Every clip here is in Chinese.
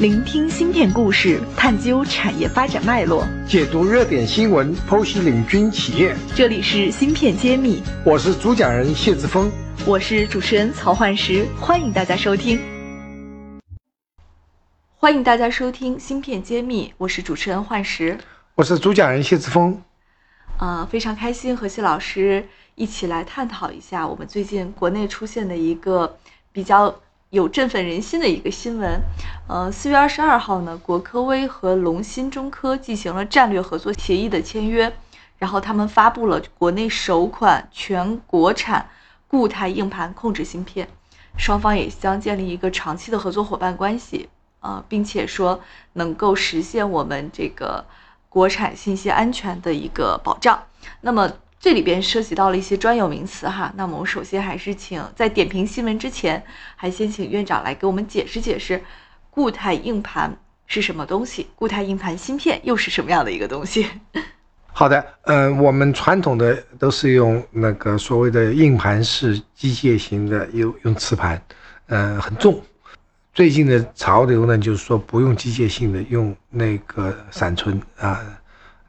聆听芯片故事，探究产业发展脉络，解读热点新闻，剖析领军企业。这里是芯片揭秘，我是主讲人谢志峰，我是主持人曹焕石，欢迎大家收听。欢迎大家收听芯片揭秘，我是主持人焕石，我是主讲人谢志峰。呃，非常开心和谢老师一起来探讨一下我们最近国内出现的一个比较。有振奋人心的一个新闻，呃，四月二十二号呢，国科微和龙芯中科进行了战略合作协议的签约，然后他们发布了国内首款全国产固态硬盘控制芯片，双方也将建立一个长期的合作伙伴关系，啊，并且说能够实现我们这个国产信息安全的一个保障。那么。这里边涉及到了一些专有名词哈，那么我首先还是请在点评新闻之前，还先请院长来给我们解释解释，固态硬盘是什么东西，固态硬盘芯片又是什么样的一个东西？好的，嗯，我们传统的都是用那个所谓的硬盘式机械型的，用用磁盘，嗯，很重。最近的潮流呢，就是说不用机械性的，用那个闪存啊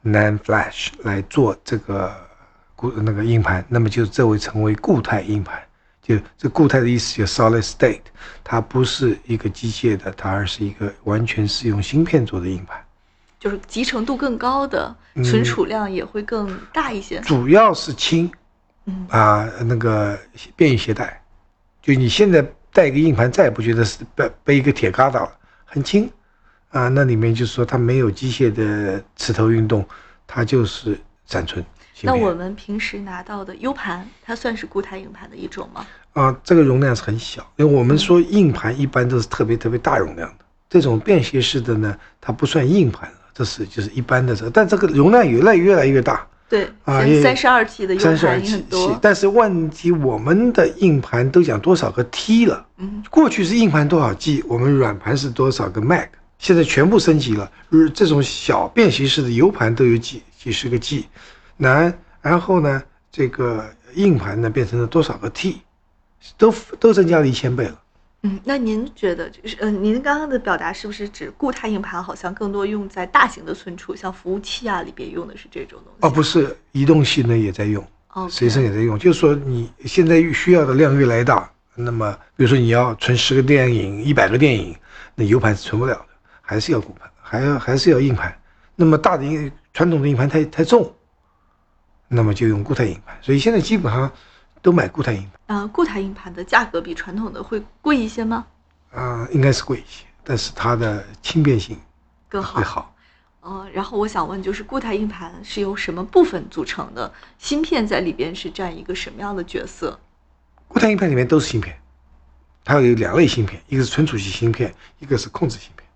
，NAND Flash 来做这个。固那个硬盘，那么就这会成为固态硬盘。就这固态的意思，就 solid state，它不是一个机械的，它而是一个完全是用芯片做的硬盘，就是集成度更高的，存储量也会更大一些。主要是轻，嗯啊，那个便于携带。就你现在带一个硬盘，再也不觉得是背背一个铁疙瘩了，很轻啊。那里面就是说它没有机械的磁头运动，它就是闪存。那我们平时拿到的 U 盘，它算是固态硬盘的一种吗？啊，这个容量是很小，因为我们说硬盘一般都是特别特别大容量的，这种便携式的呢，它不算硬盘了，这是就是一般的这，但这个容量越来越来越大。对，啊，三十二 T 的 U 盘很多。但是问题，我们的硬盘都讲多少个 T 了？嗯，过去是硬盘多少 G，我们软盘是多少个 Mac，现在全部升级了，这种小便携式的 U 盘都有几几十个 G。难，然后呢，这个硬盘呢变成了多少个 T，都都增加了一千倍了。嗯，那您觉得就是，呃，您刚刚的表达是不是指固态硬盘好像更多用在大型的存储，像服务器啊里边用的是这种东西？哦，不是，移动性能也在用，哦，随身也在用。就是说你现在需要的量越来越大，那么比如说你要存十个电影、一百个电影，那 U 盘是存不了的，还是要固盘，还要还是要硬盘。那么大的硬传统的硬盘太太重。那么就用固态硬盘，所以现在基本上都买固态硬盘。啊，固态硬盘的价格比传统的会贵一些吗？啊，应该是贵一些，但是它的轻便性更好。会好。呃，然后我想问，就是固态硬盘是由什么部分组成的？芯片在里边是占一个什么样的角色？固态硬盘里面都是芯片，它有两类芯片，一个是存储器芯片，一个是控制芯片。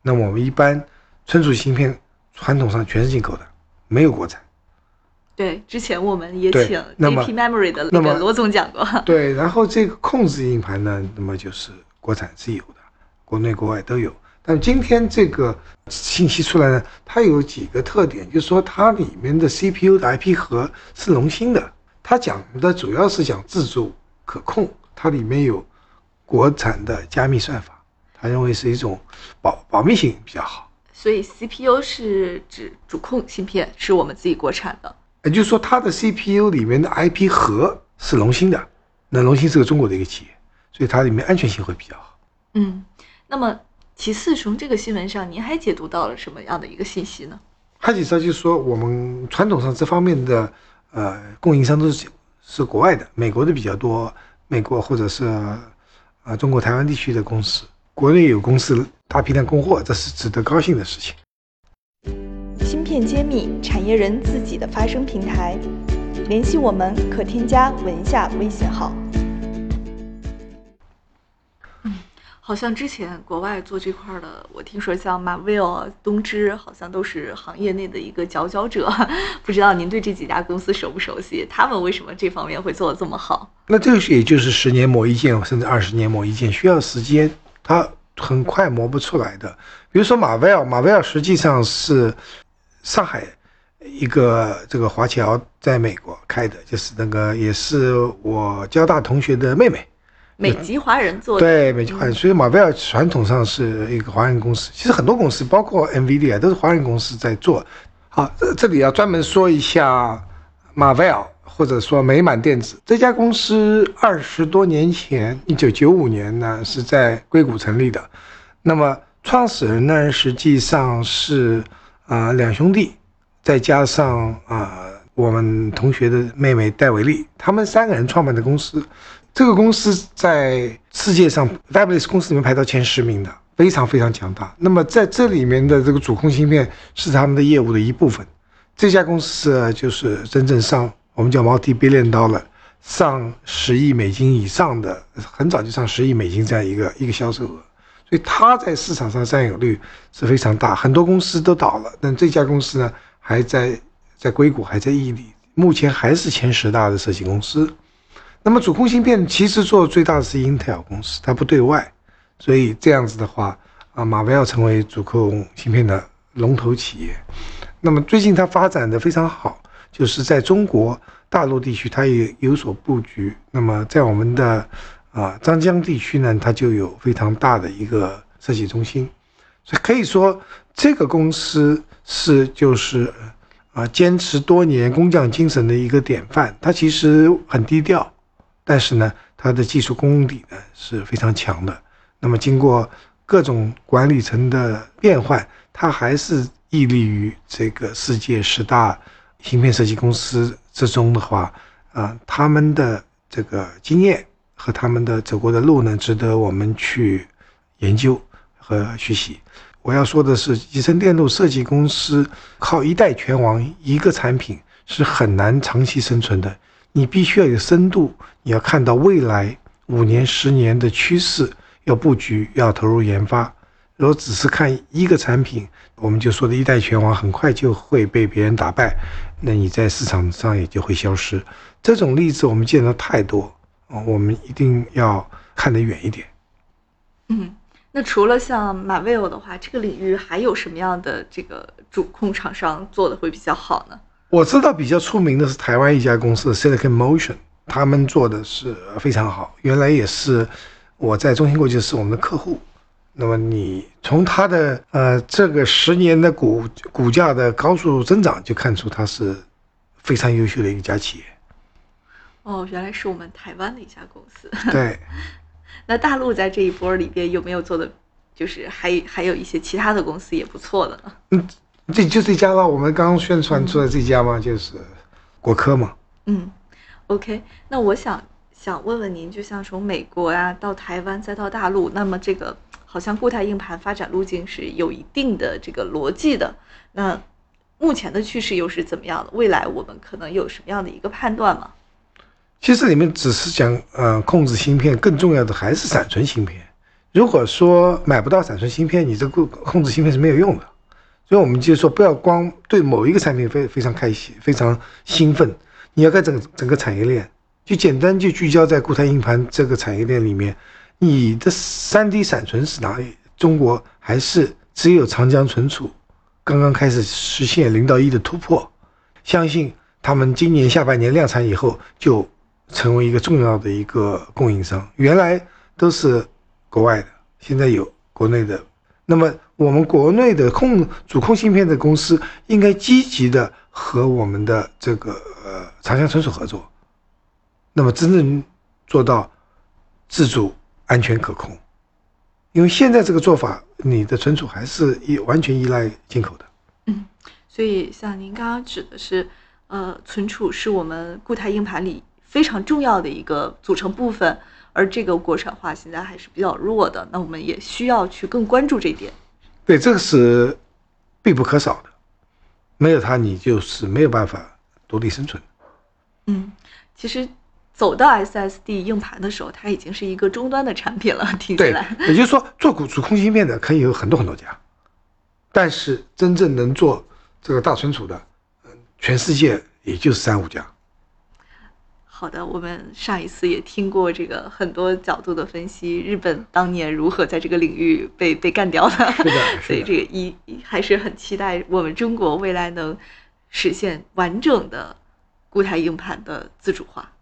那么我们一般存储芯片传统上全是进口的，没有国产。对，之前我们也请 AP Memory 的那个罗总讲过。对，然后这个控制硬盘呢，那么就是国产是有的，国内国外都有。但今天这个信息出来呢，它有几个特点，就是说它里面的 CPU 的 IP 核是龙芯的，它讲的主要是讲自主可控，它里面有国产的加密算法，他认为是一种保保密性比较好。所以 CPU 是指主控芯片，是我们自己国产的。也就是说，它的 CPU 里面的 IP 核是龙芯的，那龙芯是个中国的一个企业，所以它里面安全性会比较好。嗯，那么其次，从这个新闻上，您还解读到了什么样的一个信息呢？还解读到就是说，我们传统上这方面的呃供应商都是是国外的，美国的比较多，美国或者是呃中国台湾地区的公司，国内有公司大批量供货，这是值得高兴的事情。芯片揭秘，产业人自己的发声平台。联系我们可添加文下微信号。嗯，好像之前国外做这块的，我听说像马威尔、东芝，好像都是行业内的一个佼佼者。不知道您对这几家公司熟不熟悉？他们为什么这方面会做的这么好？那这个也就是十年磨一剑，甚至二十年磨一剑，需要时间，它很快磨不出来的。比如说马威尔，马威尔实际上是。上海一个这个华侨在美国开的，就是那个也是我交大同学的妹妹，美籍华人做的。对，美籍华人，所以马威尔传统上是一个华人公司。其实很多公司，包括 NVIDIA，都是华人公司在做。好，这这里要专门说一下马威尔，或者说美满电子这家公司，二十多年前，一九九五年呢，是在硅谷成立的。那么创始人呢，实际上是啊两兄弟，再加上啊我们同学的妹妹戴维利，他们三个人创办的公司。这个公司在世界上 Fabulous 公司里面排到前十名的，非常非常强大。那么在这里面的这个主控芯片是他们的业务的一部分。这家公司就是真正上我们叫 multi billion dollar，上十亿美金以上的，很早就上十亿美金这样一个一个销售额。所以它在市场上占有率是非常大。很多公司都倒了，但这家公司呢还在在硅谷，还在屹立，目前还是前十大的设计公司。那么主控芯片其实做最大的是 Intel 公司，它不对外，所以这样子的话啊，马威尔成为主控芯片的龙头企业。那么最近它发展的非常好，就是在中国大陆地区它也有所布局。那么在我们的啊张江地区呢，它就有非常大的一个设计中心，所以可以说这个公司是就是啊坚持多年工匠精神的一个典范。它其实很低调。但是呢，它的技术功底呢是非常强的。那么经过各种管理层的变换，它还是屹立于这个世界十大芯片设计公司之中的话，啊，他们的这个经验和他们的走过的路呢，值得我们去研究和学习。我要说的是，集成电路设计公司靠一代拳王一个产品是很难长期生存的。你必须要有深度，你要看到未来五年、十年的趋势，要布局，要投入研发。如果只是看一个产品，我们就说的一代拳王很快就会被别人打败，那你在市场上也就会消失。这种例子我们见得太多啊，我们一定要看得远一点。嗯，那除了像马威欧的话，这个领域还有什么样的这个主控厂商做的会比较好呢？我知道比较出名的是台湾一家公司 Silicon Motion，他们做的是非常好。原来也是我在中芯国际是我们的客户。那么你从它的呃这个十年的股股价的高速增长，就看出它是非常优秀的一家企业。哦，原来是我们台湾的一家公司。对。那大陆在这一波里边有没有做的，就是还还有一些其他的公司也不错的呢？嗯。这就这家吧？我们刚刚宣传出来这家嘛？就是国科嘛。嗯，OK。那我想想问问您，就像从美国呀到台湾再到大陆，那么这个好像固态硬盘发展路径是有一定的这个逻辑的。那目前的趋势又是怎么样的？未来我们可能有什么样的一个判断吗？其实你们只是讲，呃，控制芯片，更重要的还是闪存芯片。如果说买不到闪存芯片，你这个控制芯片是没有用的。所以我们就说，不要光对某一个产品非非常开心、非常兴奋，你要看整整个产业链，就简单就聚焦在固态硬盘这个产业链里面。你的 3D 闪存是哪里？中国还是只有长江存储刚刚开始实现零到一的突破，相信他们今年下半年量产以后，就成为一个重要的一个供应商。原来都是国外的，现在有国内的。那么，我们国内的控主控芯片的公司应该积极的和我们的这个呃长江存储合作，那么真正做到自主、安全、可控。因为现在这个做法，你的存储还是依完全依赖进口的。嗯，所以像您刚刚指的是，呃，存储是我们固态硬盘里非常重要的一个组成部分。而这个国产化现在还是比较弱的，那我们也需要去更关注这一点。对，这个是必不可少的，没有它你就是没有办法独立生存。嗯，其实走到 SSD 硬盘的时候，它已经是一个终端的产品了。听起来，也就是说，做主主控芯片的可以有很多很多家，但是真正能做这个大存储的，嗯，全世界也就是三五家。好的，我们上一次也听过这个很多角度的分析，日本当年如何在这个领域被被干掉的，是的，所以这个一还是很期待我们中国未来能实现完整的固态硬盘的自主化。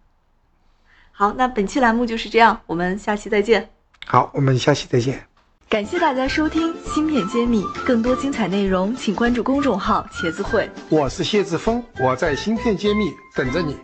好，那本期栏目就是这样，我们下期再见。好，我们下期再见。感谢大家收听《芯片揭秘》，更多精彩内容请关注公众号“茄子会”。我是谢志峰，我在芯片揭秘等着你。